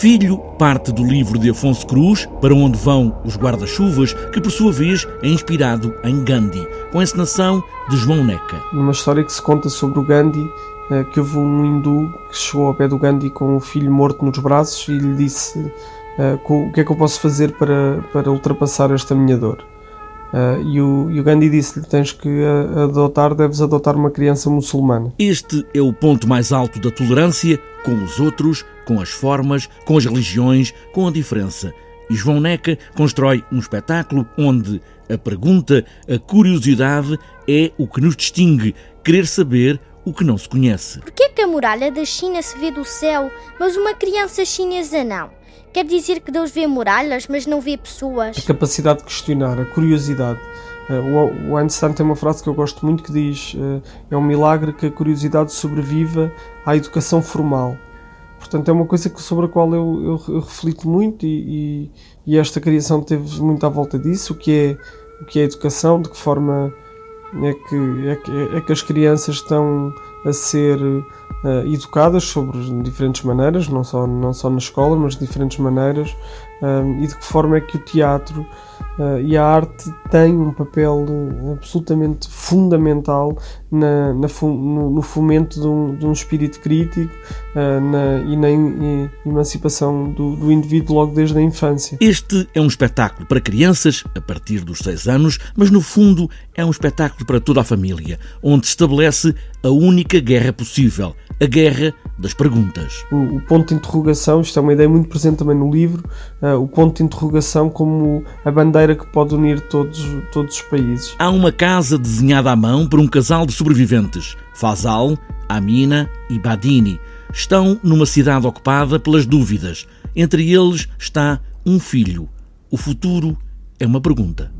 Filho parte do livro de Afonso Cruz, Para Onde Vão os Guarda-Chuvas, que por sua vez é inspirado em Gandhi, com a encenação de João Neca. Uma história que se conta sobre o Gandhi, eh, que houve um hindu que chegou ao pé do Gandhi com o filho morto nos braços e lhe disse eh, o que é que eu posso fazer para, para ultrapassar esta minha dor. Uh, e, o, e, o, Gandhi disse-lhe: tens que adotar, deves adotar uma criança muçulmana. Este é o ponto mais alto da tolerância com os outros, com as formas, com as religiões, com a diferença. E João Neca constrói um espetáculo onde a pergunta, a curiosidade é o que nos distingue, querer saber o que não se conhece. Por que é que a muralha da China se vê do céu, mas uma criança chinesa não? Quer dizer que Deus vê muralhas, mas não vê pessoas? A capacidade de questionar, a curiosidade. Uh, o Einstein tem uma frase que eu gosto muito que diz: uh, É um milagre que a curiosidade sobreviva à educação formal. Portanto, é uma coisa sobre a qual eu, eu, eu reflito muito e, e, e, esta criação teve muito à volta disso: o que é, o que é educação, de que forma é que, é que, é que as crianças estão a ser uh, educadas sobre diferentes maneiras, não só, não só na escola, mas de diferentes maneiras, uh, e de que forma é que o teatro uh, e a arte têm um papel absolutamente fundamental na, na no, no, fomento de um, de um espírito crítico na, e na emancipação do, do indivíduo logo desde a infância. Este é um espetáculo para crianças a partir dos seis anos, mas no fundo é um espetáculo para toda a família, onde estabelece a única guerra possível, a guerra das perguntas. O, o, ponto de interrogação, isto é uma ideia muito presente também no livro, uh, o ponto de interrogação como a bandeira que pode unir todos, todos os países. Há uma casa desenhada à mão por um casal de sobreviventes, Fazal, Amina e Badini. Estão numa cidade ocupada pelas dúvidas. Entre eles está um filho. O futuro é uma pergunta.